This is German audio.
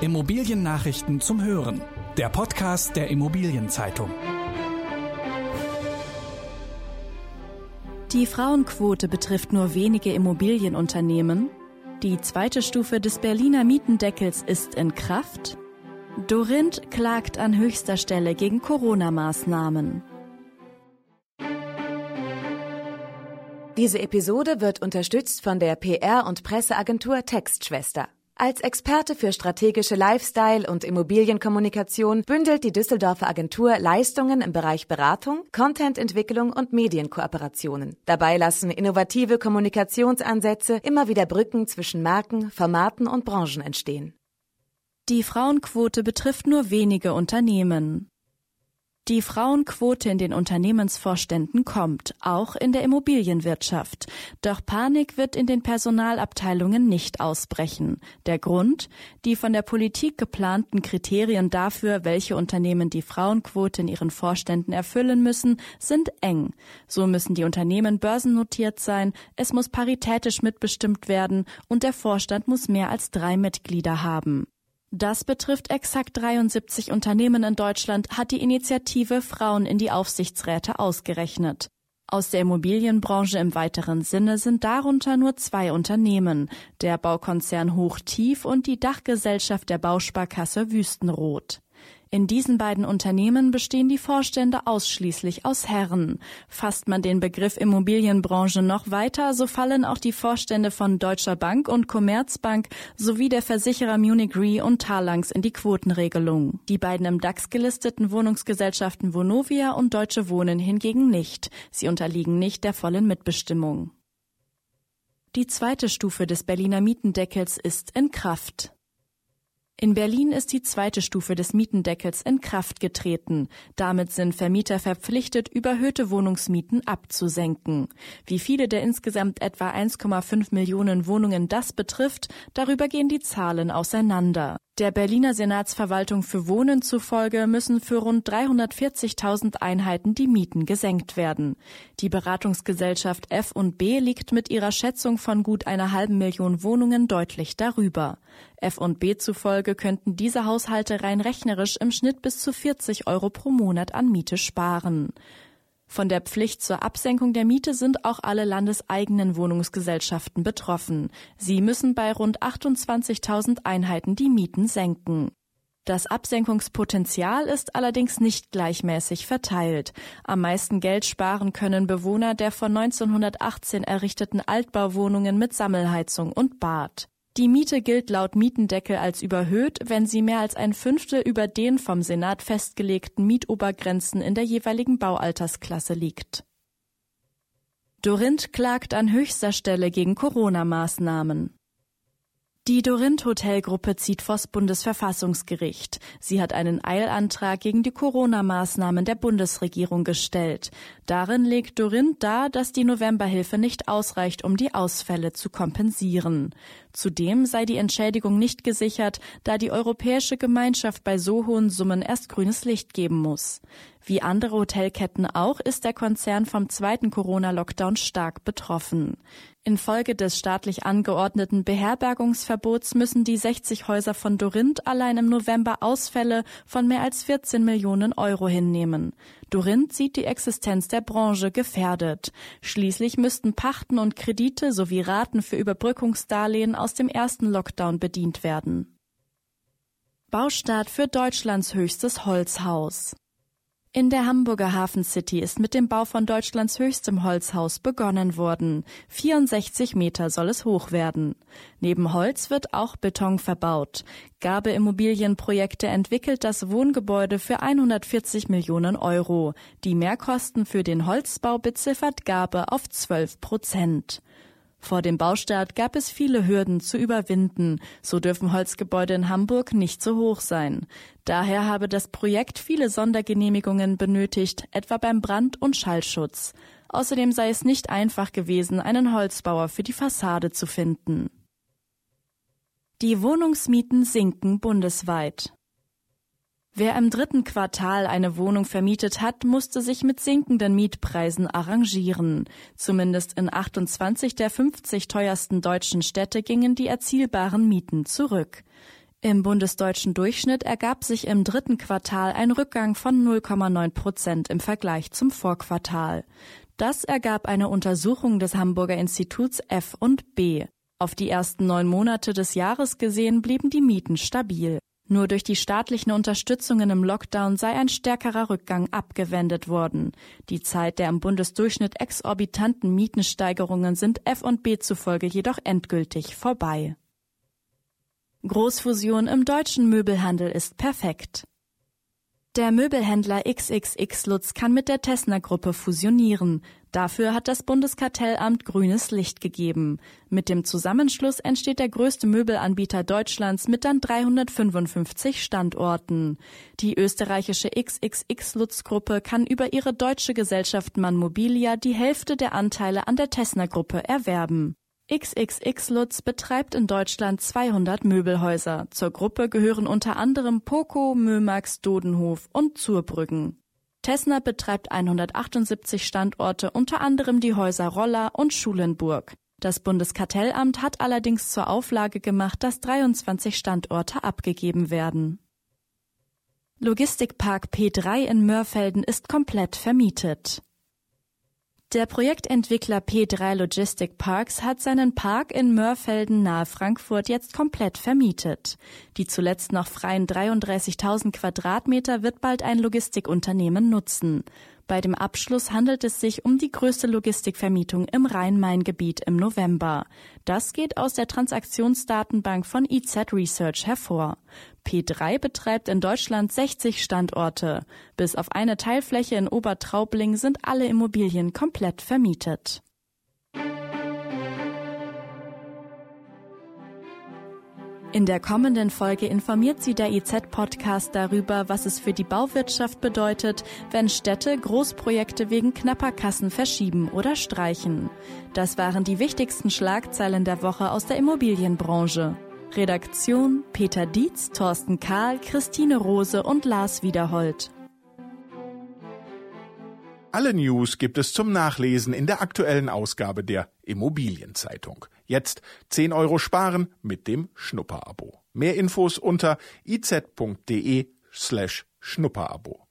Immobiliennachrichten zum Hören. Der Podcast der Immobilienzeitung. Die Frauenquote betrifft nur wenige Immobilienunternehmen. Die zweite Stufe des Berliner Mietendeckels ist in Kraft. Dorinth klagt an höchster Stelle gegen Corona-Maßnahmen. Diese Episode wird unterstützt von der PR- und Presseagentur Textschwester. Als Experte für strategische Lifestyle- und Immobilienkommunikation bündelt die Düsseldorfer Agentur Leistungen im Bereich Beratung, Contententwicklung und Medienkooperationen. Dabei lassen innovative Kommunikationsansätze immer wieder Brücken zwischen Marken, Formaten und Branchen entstehen. Die Frauenquote betrifft nur wenige Unternehmen. Die Frauenquote in den Unternehmensvorständen kommt, auch in der Immobilienwirtschaft. Doch Panik wird in den Personalabteilungen nicht ausbrechen. Der Grund? Die von der Politik geplanten Kriterien dafür, welche Unternehmen die Frauenquote in ihren Vorständen erfüllen müssen, sind eng. So müssen die Unternehmen börsennotiert sein, es muss paritätisch mitbestimmt werden und der Vorstand muss mehr als drei Mitglieder haben. Das betrifft exakt 73 Unternehmen in Deutschland, hat die Initiative Frauen in die Aufsichtsräte ausgerechnet. Aus der Immobilienbranche im weiteren Sinne sind darunter nur zwei Unternehmen, der Baukonzern Hochtief und die Dachgesellschaft der Bausparkasse Wüstenrot. In diesen beiden Unternehmen bestehen die Vorstände ausschließlich aus Herren. Fasst man den Begriff Immobilienbranche noch weiter, so fallen auch die Vorstände von Deutscher Bank und Commerzbank sowie der Versicherer Munich Re und Talangs in die Quotenregelung. Die beiden im DAX gelisteten Wohnungsgesellschaften Vonovia und Deutsche Wohnen hingegen nicht. Sie unterliegen nicht der vollen Mitbestimmung. Die zweite Stufe des Berliner Mietendeckels ist in Kraft. In Berlin ist die zweite Stufe des Mietendeckels in Kraft getreten. Damit sind Vermieter verpflichtet, überhöhte Wohnungsmieten abzusenken. Wie viele der insgesamt etwa 1,5 Millionen Wohnungen das betrifft, darüber gehen die Zahlen auseinander. Der Berliner Senatsverwaltung für Wohnen zufolge müssen für rund 340.000 Einheiten die Mieten gesenkt werden. Die Beratungsgesellschaft F&B liegt mit ihrer Schätzung von gut einer halben Million Wohnungen deutlich darüber. F&B zufolge könnten diese Haushalte rein rechnerisch im Schnitt bis zu 40 Euro pro Monat an Miete sparen. Von der Pflicht zur Absenkung der Miete sind auch alle landeseigenen Wohnungsgesellschaften betroffen. Sie müssen bei rund 28.000 Einheiten die Mieten senken. Das Absenkungspotenzial ist allerdings nicht gleichmäßig verteilt. Am meisten Geld sparen können Bewohner der von 1918 errichteten Altbauwohnungen mit Sammelheizung und Bad. Die Miete gilt laut Mietendeckel als überhöht, wenn sie mehr als ein Fünftel über den vom Senat festgelegten Mietobergrenzen in der jeweiligen Baualtersklasse liegt. Dorinth klagt an höchster Stelle gegen Corona-Maßnahmen. Die Dorinth Hotelgruppe zieht vors Bundesverfassungsgericht. Sie hat einen Eilantrag gegen die Corona-Maßnahmen der Bundesregierung gestellt. Darin legt Dorinth dar, dass die Novemberhilfe nicht ausreicht, um die Ausfälle zu kompensieren. Zudem sei die Entschädigung nicht gesichert, da die Europäische Gemeinschaft bei so hohen Summen erst grünes Licht geben muss. Wie andere Hotelketten auch ist der Konzern vom zweiten Corona-Lockdown stark betroffen. Infolge des staatlich angeordneten Beherbergungsverbots müssen die 60 Häuser von Dorinth allein im November Ausfälle von mehr als 14 Millionen Euro hinnehmen. Dorinth sieht die Existenz der Branche gefährdet. Schließlich müssten Pachten und Kredite sowie Raten für Überbrückungsdarlehen aus dem ersten Lockdown bedient werden. Baustart für Deutschlands höchstes Holzhaus. In der Hamburger Hafen City ist mit dem Bau von Deutschlands höchstem Holzhaus begonnen worden. 64 Meter soll es hoch werden. Neben Holz wird auch Beton verbaut. Gabe Immobilienprojekte entwickelt das Wohngebäude für 140 Millionen Euro. Die Mehrkosten für den Holzbau beziffert Gabe auf 12 Prozent. Vor dem Baustart gab es viele Hürden zu überwinden. So dürfen Holzgebäude in Hamburg nicht so hoch sein. Daher habe das Projekt viele Sondergenehmigungen benötigt, etwa beim Brand- und Schallschutz. Außerdem sei es nicht einfach gewesen, einen Holzbauer für die Fassade zu finden. Die Wohnungsmieten sinken bundesweit. Wer im dritten Quartal eine Wohnung vermietet hat, musste sich mit sinkenden Mietpreisen arrangieren. Zumindest in 28 der 50 teuersten deutschen Städte gingen die erzielbaren Mieten zurück. Im bundesdeutschen Durchschnitt ergab sich im dritten Quartal ein Rückgang von 0,9 Prozent im Vergleich zum Vorquartal. Das ergab eine Untersuchung des Hamburger Instituts F und B. Auf die ersten neun Monate des Jahres gesehen blieben die Mieten stabil. Nur durch die staatlichen Unterstützungen im Lockdown sei ein stärkerer Rückgang abgewendet worden. Die Zeit der im Bundesdurchschnitt exorbitanten Mietensteigerungen sind F und B zufolge jedoch endgültig vorbei. Großfusion im deutschen Möbelhandel ist perfekt. Der Möbelhändler XXX Lutz kann mit der Tessner Gruppe fusionieren. Dafür hat das Bundeskartellamt grünes Licht gegeben. Mit dem Zusammenschluss entsteht der größte Möbelanbieter Deutschlands mit dann 355 Standorten. Die österreichische XXX Lutz Gruppe kann über ihre deutsche Gesellschaft Mann Mobilia die Hälfte der Anteile an der Tessner Gruppe erwerben. XXX Lutz betreibt in Deutschland 200 Möbelhäuser. Zur Gruppe gehören unter anderem Poco, Mömax, Dodenhof und Zurbrüggen. Tessner betreibt 178 Standorte, unter anderem die Häuser Roller und Schulenburg. Das Bundeskartellamt hat allerdings zur Auflage gemacht, dass 23 Standorte abgegeben werden. Logistikpark P3 in Mörfelden ist komplett vermietet. Der Projektentwickler P3 Logistic Parks hat seinen Park in Mörfelden nahe Frankfurt jetzt komplett vermietet. Die zuletzt noch freien 33.000 Quadratmeter wird bald ein Logistikunternehmen nutzen. Bei dem Abschluss handelt es sich um die größte Logistikvermietung im Rhein-Main-Gebiet im November. Das geht aus der Transaktionsdatenbank von IZ Research hervor. P3 betreibt in Deutschland 60 Standorte. Bis auf eine Teilfläche in Obertraubling sind alle Immobilien komplett vermietet. In der kommenden Folge informiert Sie der EZ-Podcast darüber, was es für die Bauwirtschaft bedeutet, wenn Städte Großprojekte wegen knapper Kassen verschieben oder streichen. Das waren die wichtigsten Schlagzeilen der Woche aus der Immobilienbranche. Redaktion Peter Dietz, Thorsten Kahl, Christine Rose und Lars Wiederhold. Alle News gibt es zum Nachlesen in der aktuellen Ausgabe der Immobilienzeitung. Jetzt 10 Euro sparen mit dem Schnupperabo. Mehr Infos unter iz.de slash Schnupperabo.